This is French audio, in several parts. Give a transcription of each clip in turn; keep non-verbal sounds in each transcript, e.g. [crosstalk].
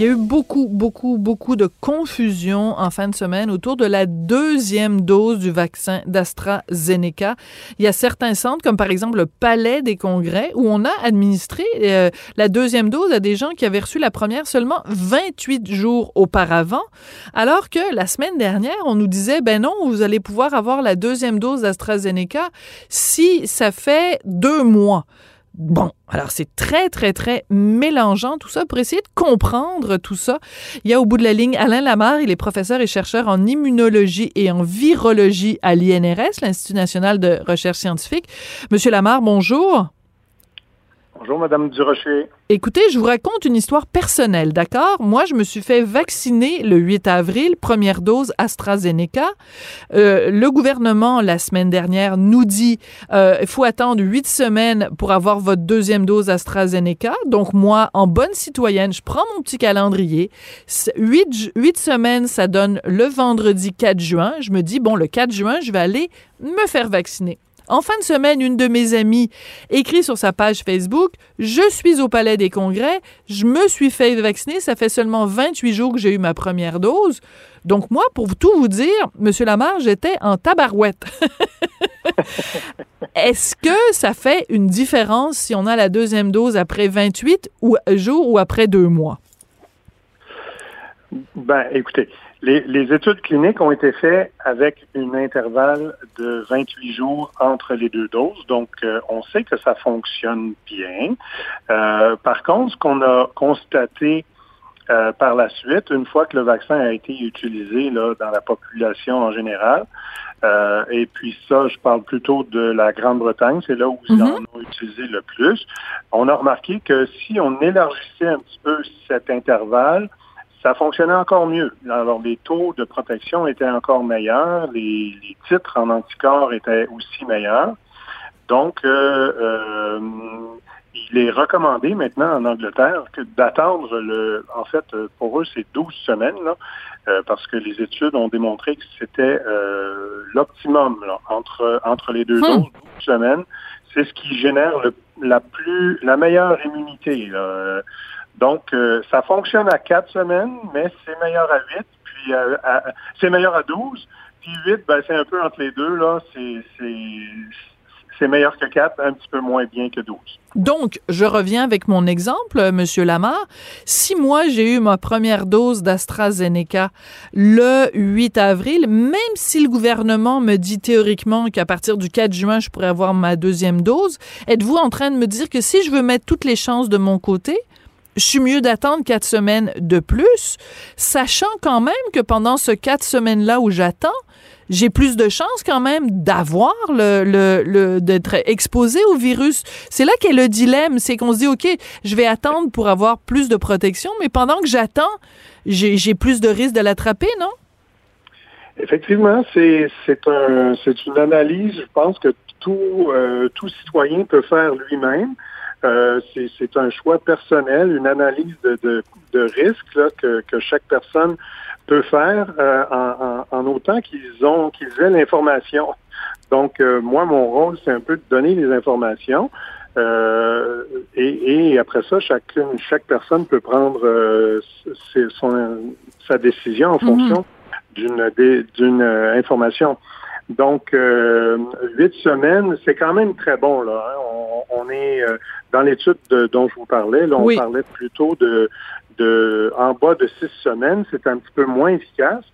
Il y a eu beaucoup, beaucoup, beaucoup de confusion en fin de semaine autour de la deuxième dose du vaccin d'AstraZeneca. Il y a certains centres, comme par exemple le Palais des Congrès, où on a administré euh, la deuxième dose à des gens qui avaient reçu la première seulement 28 jours auparavant, alors que la semaine dernière, on nous disait, ben non, vous allez pouvoir avoir la deuxième dose d'AstraZeneca si ça fait deux mois. Bon, alors c'est très, très, très mélangeant tout ça pour essayer de comprendre tout ça. Il y a au bout de la ligne Alain Lamar, il est professeur et chercheur en immunologie et en virologie à l'INRS, l'Institut national de recherche scientifique. Monsieur Lamar, bonjour. Bonjour, Madame Durocher. Écoutez, je vous raconte une histoire personnelle, d'accord? Moi, je me suis fait vacciner le 8 avril, première dose AstraZeneca. Euh, le gouvernement, la semaine dernière, nous dit euh, il faut attendre huit semaines pour avoir votre deuxième dose AstraZeneca. Donc, moi, en bonne citoyenne, je prends mon petit calendrier. Huit, huit semaines, ça donne le vendredi 4 juin. Je me dis, bon, le 4 juin, je vais aller me faire vacciner. En fin de semaine, une de mes amies écrit sur sa page Facebook Je suis au Palais des Congrès, je me suis fait vacciner, ça fait seulement 28 jours que j'ai eu ma première dose. Donc, moi, pour tout vous dire, M. Lamar, j'étais en tabarouette. [laughs] Est-ce que ça fait une différence si on a la deuxième dose après 28 jours ou après deux mois? Ben, écoutez, les, études cliniques ont été faites avec un intervalle de 28 jours entre les deux doses, donc euh, on sait que ça fonctionne bien. Euh, par contre, ce qu'on a constaté euh, par la suite, une fois que le vaccin a été utilisé là, dans la population en général, et puis ça, je parle plutôt de la Grande-Bretagne, c'est là où ils en ont utilisé le plus, on a remarqué que si on élargissait un petit peu cet intervalle, ça fonctionnait encore mieux. Alors, les taux de protection étaient encore meilleurs, les, titres en anticorps étaient aussi meilleurs. Donc, euh, euh, il est recommandé maintenant en Angleterre que d'attendre le, en fait, pour eux, c'est 12 semaines, là, euh, parce que les études ont démontré que c'était l'optimum entre entre les deux hmm. doses, 12 semaines. C'est ce qui génère le, la plus la meilleure immunité. Là. Donc, euh, ça fonctionne à quatre semaines, mais c'est meilleur à huit, puis euh, c'est meilleur à douze. Puis huit, ben, c'est un peu entre les deux, là. C'est meilleur que quatre, un petit peu moins bien que 12. Donc, je reviens avec mon exemple, Monsieur Lamar. Si moi, j'ai eu ma première dose d'AstraZeneca le 8 avril, même si le gouvernement me dit théoriquement qu'à partir du 4 juin, je pourrais avoir ma deuxième dose, êtes-vous en train de me dire que si je veux mettre toutes les chances de mon côté, je suis mieux d'attendre quatre semaines de plus, sachant quand même que pendant ce quatre semaines-là où j'attends, j'ai plus de chances quand même d'avoir le, le, d'être exposé au virus. C'est là qu'est le dilemme, c'est qu'on se dit ok, je vais attendre pour avoir plus de protection, mais pendant que j'attends, j'ai plus de risques de l'attraper, non? Effectivement, c'est c'est un c'est une analyse, je pense que tout euh, tout citoyen peut faire lui-même. Euh, c'est un choix personnel, une analyse de, de, de risque là, que, que, chaque personne peut faire euh, en, en, autant qu'ils ont qu'ils aient l'information. Donc, euh, moi, mon rôle, c'est un peu de donner les informations. Euh, et, et, après ça, chacune, chaque personne peut prendre son, sa décision en mhm. fonction d'une d'une information. Donc, euh, huit semaines, c'est quand même très bon. Là, hein. on, est euh, dans l'étude dont je vous parlais. Là, on parlait plutôt de, de en bas de six semaines. C'est un petit peu moins efficace.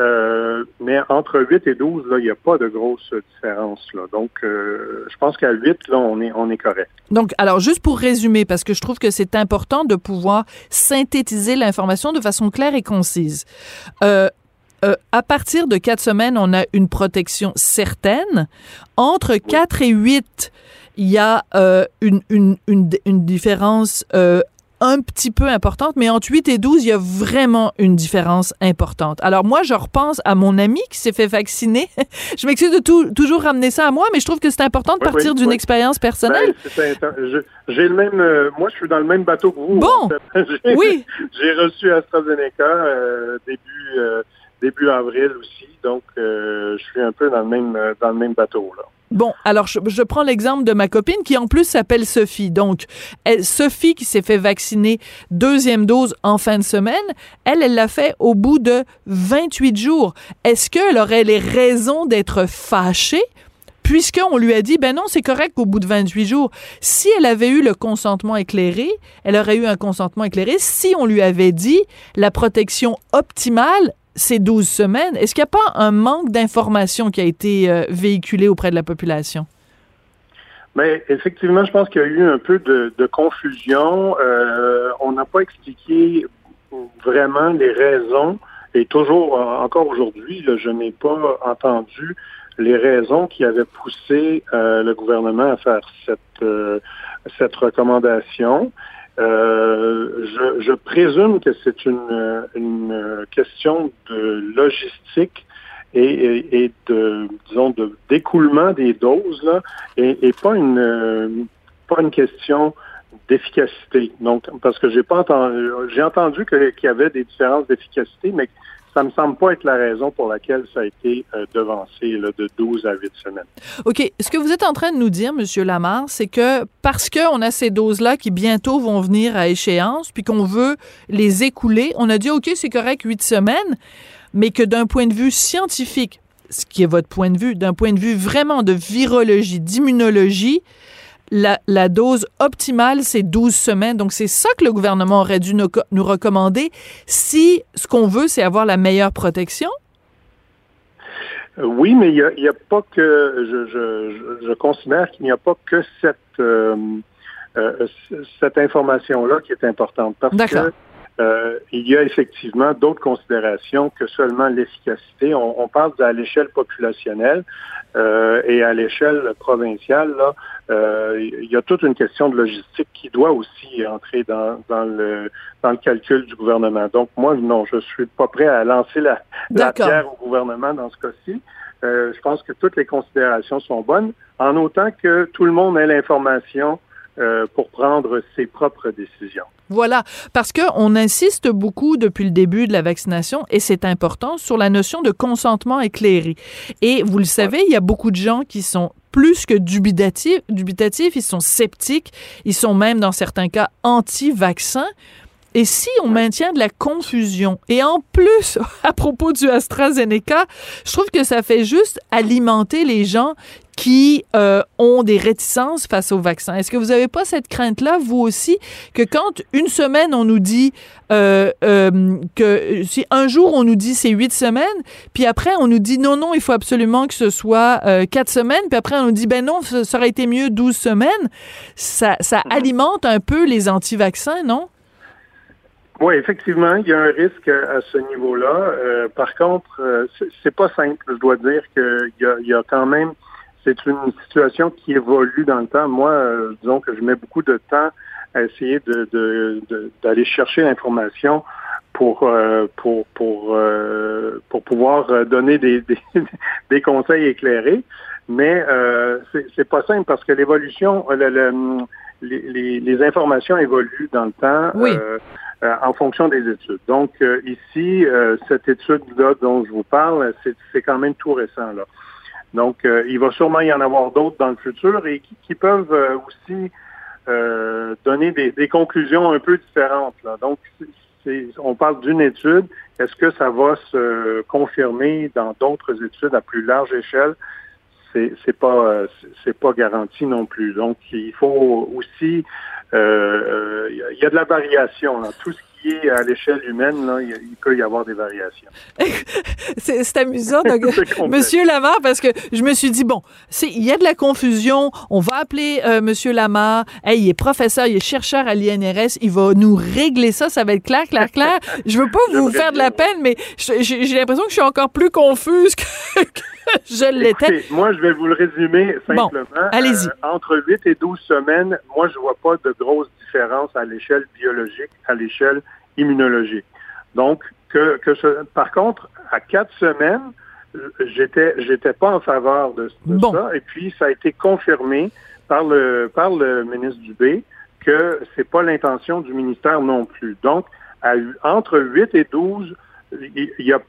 Euh, mais entre 8 et 12, là, il n'y a pas de grosse différence. Là. Donc, je pense qu'à 8, là, on est, on est correct. Donc, alors, juste pour résumer, parce que je trouve que c'est important de pouvoir synthétiser l'information de façon claire et concise. euh, à partir de quatre semaines, on a une protection certaine. Entre quatre et huit, il y a euh, une, une, une, une, différence euh, un petit peu importante, mais entre 8 et 12, il y a vraiment une différence importante. Alors moi, je repense à mon ami qui s'est fait vacciner. [laughs] je m'excuse de tout, toujours ramener ça à moi, mais je trouve que c'est important de partir d'une expérience personnelle. Ben, j'ai le même, euh, moi, je suis dans le même bateau que vous. Bon, [laughs] oui. J'ai reçu AstraZeneca euh, début euh, début avril aussi, donc je suis un peu dans le même même bateau. Bon, alors je, prends l'exemple de ma copine qui en plus s'appelle Sophie. Donc, Sophie qui s'est fait vacciner deuxième dose en fin de semaine, elle, elle l'a fait au bout de 28 jours. Est-ce qu'elle aurait les raisons d'être fâchée? puisqu'on lui a dit, ben non, c'est correct qu'au bout de 28 jours, si elle avait eu le consentement éclairé, elle aurait eu un consentement éclairé. Si on lui avait dit, la protection optimale, ces 12 semaines, est-ce qu'il n'y a pas un manque d'information qui a été euh, véhiculé auprès de la population? Mais ben, effectivement, je pense qu'il y a eu un peu de, confusion. Euh, on n'a pas expliqué vraiment les raisons, et toujours encore aujourd'hui, je n'ai pas entendu les raisons qui avaient poussé euh, le gouvernement à faire cette, cette recommandation. Euh, je, je, présume que c'est une, une, question de logistique et, et, de disons d'écoulement des doses là, et, et, pas une pas une question d'efficacité. Donc parce que j'ai pas entendu j'ai entendu qu'il y avait des différences d'efficacité, mais ça me semble pas être la raison pour laquelle ça a été euh, devancé de 12 à 8 semaines. OK. Ce que vous êtes en train de nous dire, M. Lamar, c'est que parce qu'on a ces doses-là qui bientôt vont venir à échéance, puis qu'on veut les écouler, on a dit, OK, c'est correct, 8 semaines, mais que d'un point de vue scientifique, ce qui est votre point de vue, d'un point de vue vraiment de virologie, d'immunologie, la, dose optimale, c'est 12 semaines. Donc, c'est ça que le gouvernement aurait dû nous, recommander si ce qu'on veut, c'est avoir la meilleure protection? Euh, oui, mais il n'y a, pas que, je, considère qu'il n'y a pas que cette, euh, euh, cette information-là qui est importante. Parce que euh, il y a effectivement d'autres considérations que seulement l'efficacité. On, parle à l'échelle populationnelle euh, et à l'échelle provinciale. Là, euh, il y a toute une question de logistique qui doit aussi entrer dans, dans, le, dans le calcul du gouvernement. Donc moi, non, je suis pas prêt à lancer la, la pierre au gouvernement dans ce cas-ci. je pense que toutes les considérations sont bonnes, en autant que tout le monde ait l'information pour prendre ses propres décisions. Voilà, parce qu'on insiste beaucoup depuis le début de la vaccination, et c'est important, sur la notion de consentement éclairé. Et vous le savez, il y a beaucoup de gens qui sont plus que dubitatifs, dubitatifs ils sont sceptiques, ils sont même dans certains cas anti-vaccins. Et si on maintient de la confusion, et en plus, [laughs] à propos du AstraZeneca, je trouve que ça fait juste alimenter les gens qui euh, ont des réticences face au vaccin. Est-ce que vous n'avez pas cette crainte-là, vous aussi, que quand une semaine, on nous dit euh, euh, que si un jour, on nous dit c'est huit semaines, puis après, on nous dit non, non, il faut absolument que ce soit quatre semaines, puis après, on nous dit ben non, ça aurait été mieux douze semaines, ça, ça mm-hmm. alimente un peu les anti-vaccins, non? Oui, effectivement, il y a un risque à ce niveau-là. par contre, c'est pas simple. Je dois dire qu'il y, y a, quand même c'est une situation qui évolue dans le temps. Moi, euh, disons que je mets beaucoup de temps à essayer de, d'aller chercher l'information pour euh, pour pour euh, pour pouvoir donner des, [laughs] des, conseils éclairés. Mais c'est, c'est pas simple parce que l'évolution, les, les, informations évoluent dans le temps. en fonction des études. Donc ici, cette étude-là dont je vous parle, c'est, c'est quand même tout récent. Là. Donc, euh, il va sûrement y en avoir d'autres dans le futur et qui, peuvent euh, aussi euh, donner des, conclusions un peu différentes. Donc, on parle d'une étude. Est-ce que ça va se confirmer dans d'autres études à plus large échelle? C'est, pas pas garanti non plus. Donc, il faut aussi il y a de la variation. Tout ce à l'échelle humaine, là, il, peut y avoir des variations. [laughs] c'est amusant, [laughs] Monsieur Lamar, parce que je me suis dit, bon, il y a de la confusion, on va appeler euh, Monsieur Lamar, hey, il est professeur, il est chercheur à l'INRS, il va nous régler ça, ça va être clair, clair, clair. [laughs] Je veux pas vous faire de la peine, mais j'ai l'impression que je suis encore plus confuse que, [laughs] je l'étais. Moi, je vais vous le résumer simplement. allez-y. Euh, entre 8 et 12 semaines, moi, je vois pas de grosses différences à l'échelle biologique, à l'échelle immunologique. Donc, que, que par contre, à quatre semaines, j'étais j'étais pas en faveur de, ça. Et puis, ça a été confirmé par le par le ministre Dubé que c'est pas l'intention du ministère non plus. Donc, à, entre 8 et 12, il y a,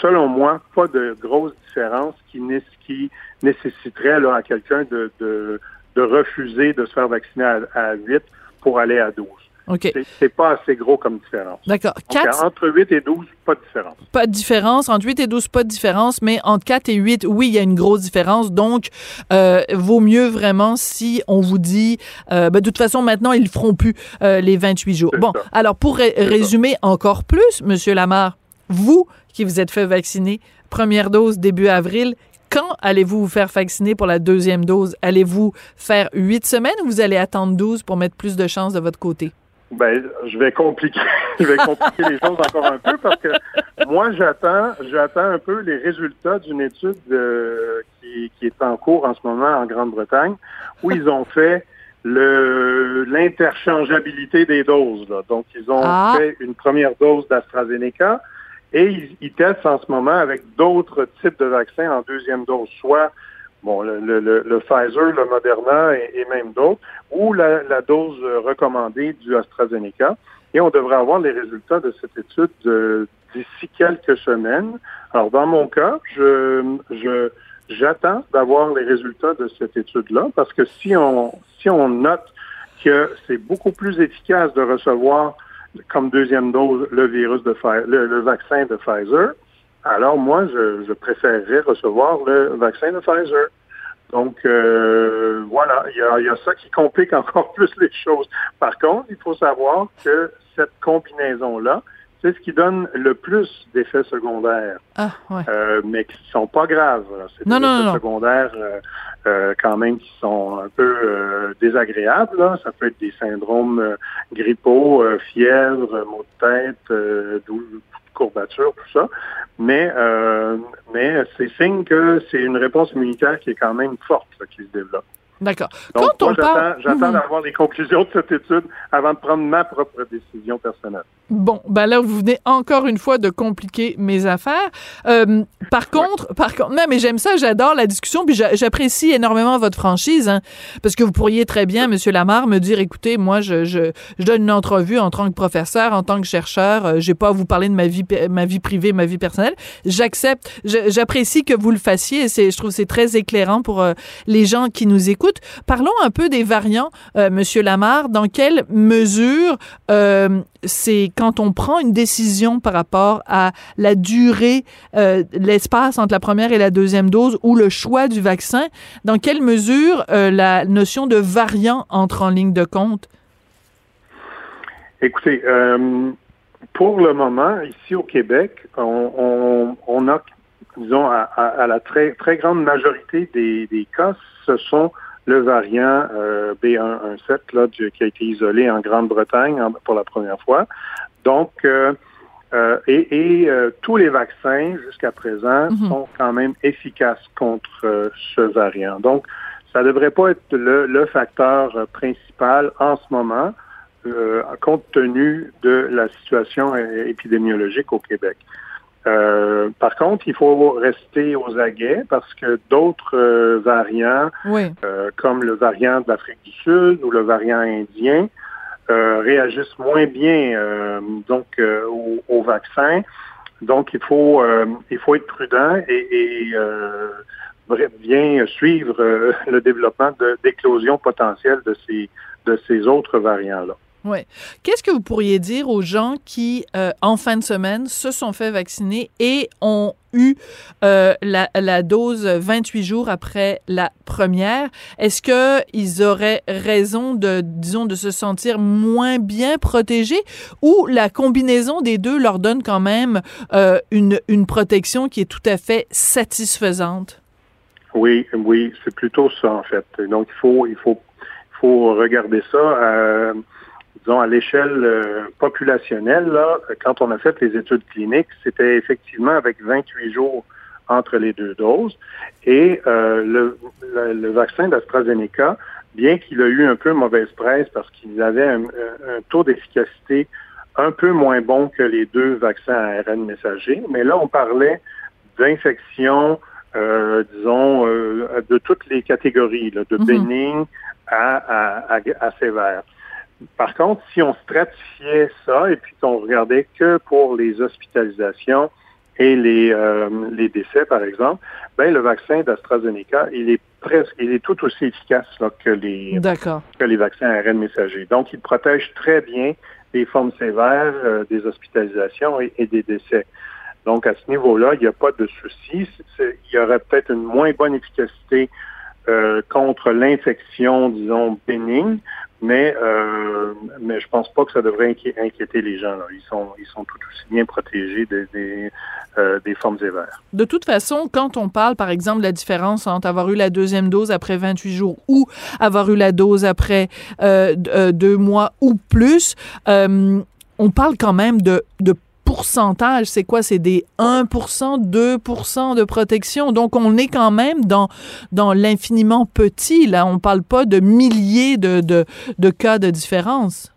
selon moi, pas de grosses différences qui, qui nécessiterait là, à quelqu'un de, de, de, refuser de se faire vacciner à, à 8 pour aller à 12. OK. C'est pas assez gros comme différence. D'accord. Entre 8 et 12, pas de différence. Pas de différence. Entre 8 et 12, pas de différence. Mais entre 4 et 8, oui, il y a une grosse différence. Donc, euh, vaut mieux vraiment si on vous dit, euh, ben, de toute façon, maintenant, ils ne feront plus euh, les 28 jours. Bon, alors, pour résumer encore plus, Monsieur Lamar, vous qui vous êtes fait vacciner, première dose début avril, quand allez-vous vous faire vacciner pour la deuxième dose? Allez-vous faire huit semaines ou vous allez attendre 12 pour mettre plus de chances de votre côté? Ben, je vais compliquer, [laughs] je vais compliquer les choses encore un peu parce que moi, j'attends, j'attends un peu les résultats d'une étude euh, qui, est en cours en ce moment en Grande-Bretagne où ils ont fait le l'interchangeabilité des doses. Donc, ils ont ah. fait une première dose d'AstraZeneca et ils, testent en ce moment avec d'autres types de vaccins en deuxième dose, soit bon, le, le, Pfizer, le Moderna et, même d'autres, ou la, dose recommandée du AstraZeneca. Et on devrait avoir les résultats de cette étude d'ici quelques semaines. Alors, dans mon cas, je, je j'attends d'avoir les résultats de cette étude-là, parce que si on si on note que c'est beaucoup plus efficace de recevoir comme deuxième dose le virus de le, vaccin de Pfizer, alors moi, je, je, préférerais recevoir le vaccin de Pfizer. Donc euh, voilà, il y a, y a, ça qui complique [laughs] encore plus les choses. Par contre, il faut savoir que cette combinaison-là, c'est ce qui donne le plus d'effets secondaires, ah, ouais. euh, mais qui sont pas graves. C'est des effets secondaires euh, euh, quand même qui sont un peu désagréables. Là. Ça peut être des syndromes grippaux, fièvre, maux de tête, courbature, tout ça. Mais mais c'est signe que c'est une réponse immunitaire qui est quand même forte qui se développe. D'accord. Quand on parle... J'attends mhm. d'avoir les conclusions de cette étude avant de prendre ma propre décision personnelle. Bon, ben là, vous venez encore une fois de compliquer mes affaires. Euh, par contre, par contre, non, mais j'aime ça, j'adore la discussion, puis j'apprécie énormément votre franchise, hein, parce que vous pourriez très bien, Monsieur Lamar, me dire, écoutez, moi, je, je, je, donne une entrevue en tant que professeur, en tant que chercheur, euh, j'ai pas à vous parler de ma vie, ma vie privée, ma vie personnelle. J'accepte, j'apprécie que vous le fassiez, et je trouve c'est très éclairant pour euh, les gens qui nous écoutent. Parlons un peu des variants, euh, Monsieur Lamar. Dans quelle mesure euh, c'est quand on prend une décision par rapport à la durée, euh, l'espace entre la première et la deuxième dose ou le choix du vaccin, dans quelle mesure la notion de variant entre en ligne de compte? Écoutez, pour le moment, ici au Québec, on, a, disons, à, la très, grande majorité des cas, ce sont le variant euh, B117 là, qui a été isolé en Grande-Bretagne pour la première fois. Donc, euh, euh, et, tous les vaccins jusqu'à présent mhm. sont quand même efficaces contre ce variant. Donc, ça ne devrait pas être le, facteur principal en ce moment, compte tenu de la situation épidémiologique au Québec. Euh, par contre, il faut rester aux aguets parce que d'autres euh, variants, euh, comme le variant de l'Afrique du Sud ou le variant indien, réagissent moins bien donc au, au, vaccin. Donc, il faut il faut être prudent et, et bien suivre [laughs] le développement d'éclosion potentielle de ces de ces autres variants là. Oui. Qu'est-ce que vous pourriez dire aux gens qui, euh, en fin de semaine, se sont fait vacciner et ont eu euh, la, la, dose 28 jours après la première? Est-ce qu'ils auraient raison de, disons, de se sentir moins bien protégés ou la combinaison des deux leur donne quand même euh, une, une protection qui est tout à fait satisfaisante? Oui, oui, c'est plutôt ça en fait. Donc il faut, il faut, il faut regarder ça. Euh, disons, à l'échelle euh, populationnelle, là, quand on a fait les études cliniques, c'était effectivement avec 28 jours entre les deux doses. Et euh, le, le, vaccin d'AstraZeneca, bien qu'il a eu un peu mauvaise presse parce qu'il avait un, taux d'efficacité un peu moins bon que les deux vaccins à ARN messager, mais là, on parlait d'infection, euh, disons, de toutes les catégories, de mm-hmm. bénigne à, à, à, à sévère. Par contre, si on stratifiait ça et puis qu'on regardait que pour les hospitalisations et les, euh, les décès, par exemple, ben le vaccin d'AstraZeneca, il est presque, il est tout aussi efficace que les que les vaccins ARN messagers. Donc, il protège très bien les formes sévères euh, des hospitalisations et, des décès. Donc, à ce niveau-là, il n'y a pas de souci. Il y aurait peut-être une moins bonne efficacité euh, contre l'infection, disons, bénigne, mais euh, mais je pense pas que ça devrait inquiéter les gens. Ils sont ils sont tout aussi bien protégés des euh, des formes sévères. De toute façon, quand on parle, par exemple, de la différence entre avoir eu la deuxième dose après 28 jours ou avoir eu la dose après euh, euh deux mois ou plus, on parle quand même de, de c'est quoi? C'est des 1% 2% de protection. Donc, on est quand même dans, dans l'infiniment petit. Là, on parle pas de milliers de, de, de cas de différence.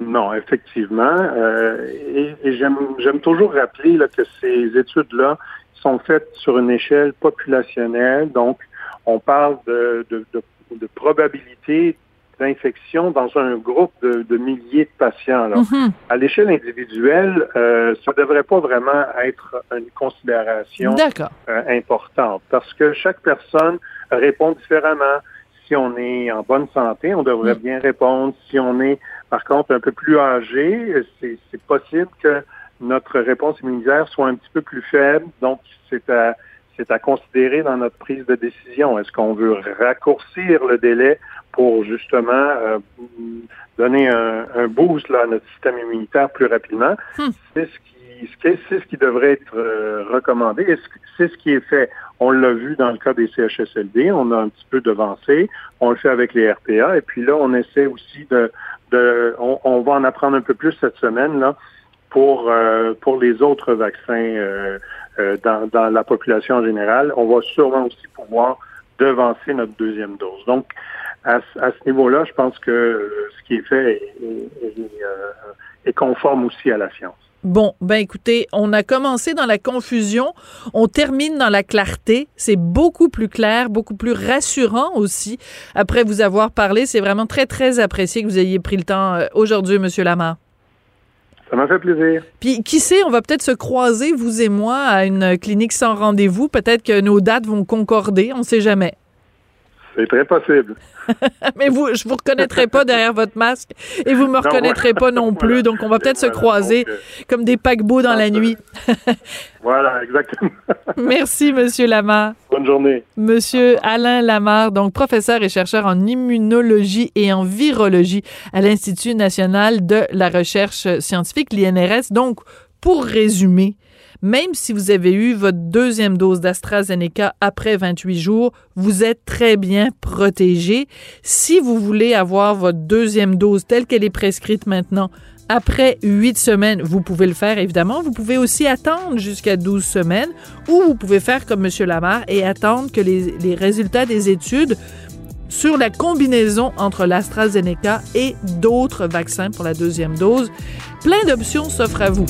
Non, effectivement. Euh, et, j'aime toujours rappeler que ces études-là sont faites sur une échelle populationnelle. Donc, on parle de, de, de, de probabilité d'infection dans un groupe de, milliers de patients. Mm-hmm. À l'échelle individuelle, euh, ça ne devrait pas vraiment être une considération euh, importante parce que chaque personne répond différemment. Si on est en bonne santé, on devrait mm. bien répondre. Si on est, par contre, un peu plus âgé, c'est possible que notre réponse immunitaire soit un petit peu plus faible. Donc, c'est à c'est à considérer dans notre prise de décision. Est-ce qu'on veut raccourcir le délai pour justement euh, donner un, un, boost là, à notre système immunitaire plus rapidement? Hmm. C'est ce qui c'est ce qui devrait être euh, recommandé. C'est ce qui est fait? On l'a vu dans le cas des CHSLD, on a un petit peu devancé. On le fait avec les RPA. Et puis là, on essaie aussi de, de on, on va en apprendre un peu plus cette semaine là pour euh, pour les autres vaccins euh, euh, dans, la population en général. On va sûrement aussi pouvoir devancer notre deuxième dose. Donc, à, ce niveau-là, je pense que ce qui est fait est, est, conforme aussi à la science. Bon, ben écoutez, on a commencé dans la confusion, on termine dans la clarté. C'est beaucoup plus clair, beaucoup plus rassurant aussi. Après vous avoir parlé, c'est vraiment très, très apprécié que vous ayez pris le temps aujourd'hui, Monsieur Lamar. Ça m'a fait plaisir. Puis qui sait, on va peut-être se croiser, vous et moi, à une clinique sans rendez-vous. Peut-être que nos dates vont concorder, on ne sait jamais. C'est très possible. [laughs] Mais vous, je vous reconnaîtrai pas derrière votre masque et vous me reconnaîtrez pas non [laughs] plus. Donc, on va peut-être se croiser euh, comme des paquebots dans la nuit. [laughs] voilà, exactement. Merci, Monsieur Lamar. Bonne journée. Monsieur Alain Lamar, donc professeur et chercheur en immunologie et en virologie à l'Institut national de la recherche scientifique, l'INRS. Donc, pour résumer, même si vous avez eu votre deuxième dose d'AstraZeneca après 28 jours, vous êtes très bien protégé. Si vous voulez avoir votre deuxième dose telle qu'elle est prescrite maintenant, après 8 semaines, vous pouvez le faire évidemment. Vous pouvez aussi attendre jusqu'à 12 semaines ou vous pouvez faire comme M. Lamar et attendre que les, résultats des études sur la combinaison entre l'AstraZeneca et d'autres vaccins pour la deuxième dose. Plein d'options s'offrent à vous.